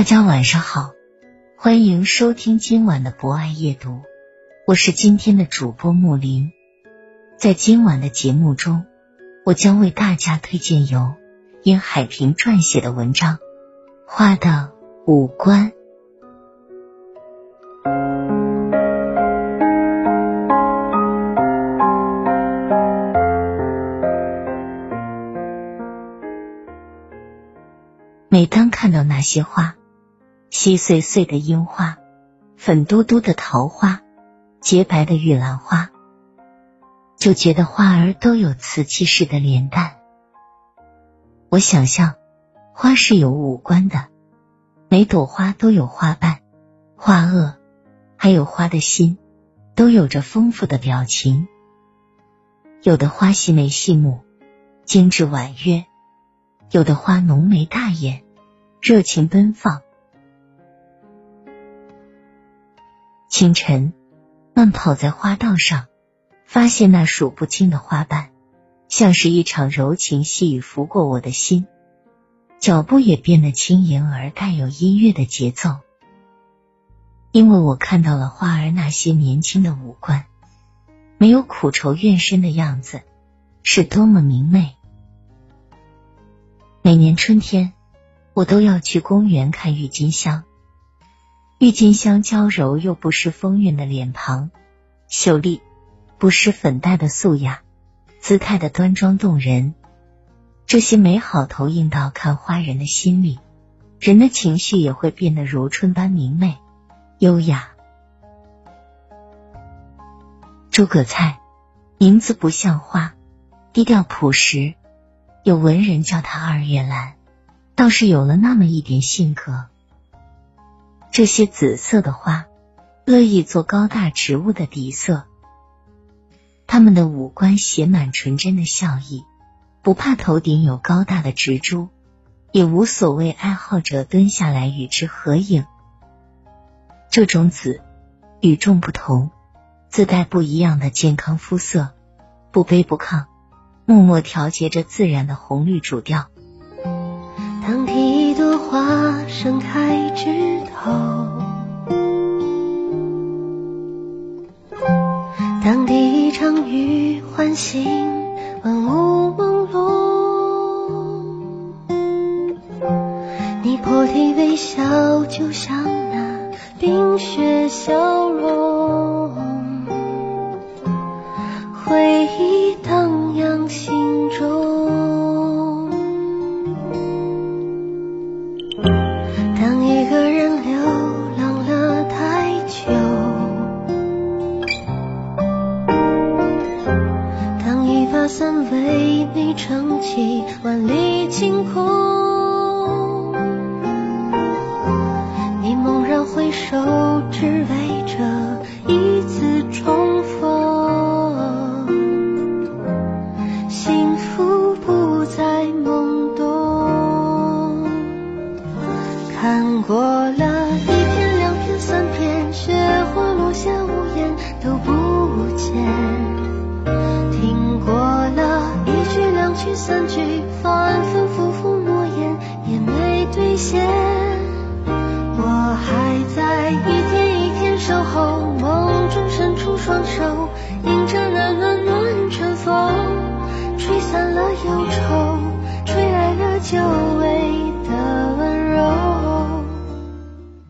大家晚上好，欢迎收听今晚的博爱夜读，我是今天的主播木林。在今晚的节目中，我将为大家推荐由殷海平撰写的文章《花的五官》。每当看到那些花，稀碎碎的樱花，粉嘟嘟的桃花，洁白的玉兰花，就觉得花儿都有瓷器似的脸蛋。我想象花是有五官的，每朵花都有花瓣、花萼，还有花的心，都有着丰富的表情。有的花细眉细目，精致婉约；有的花浓眉大眼，热情奔放。清晨，慢跑在花道上，发现那数不清的花瓣，像是一场柔情细雨拂过我的心，脚步也变得轻盈而带有音乐的节奏。因为我看到了花儿那些年轻的五官，没有苦愁怨声的样子，是多么明媚。每年春天，我都要去公园看郁金香。郁金香娇柔又不失风韵的脸庞，秀丽不失粉黛的素雅，姿态的端庄动人。这些美好投影到看花人的心里，人的情绪也会变得如春般明媚、优雅。诸葛菜名字不像话，低调朴实，有文人叫他二月兰，倒是有了那么一点性格。这些紫色的花，乐意做高大植物的底色。他们的五官写满纯真的笑意，不怕头顶有高大的植株，也无所谓爱好者蹲下来与之合影。这种紫与众不同，自带不一样的健康肤色，不卑不亢，默默调节着自然的红绿主调。当第一朵花盛开枝头，当第一场雨唤醒万物朦胧，你破涕为笑，就像那冰雪消融，伞为你撑起万里晴空，你猛然回首，只为。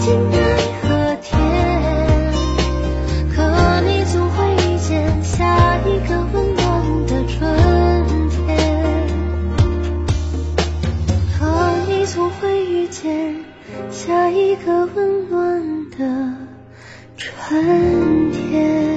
尽奈何天，可你总会遇见下一个温暖的春天。可你总会遇见下一个温暖的春天。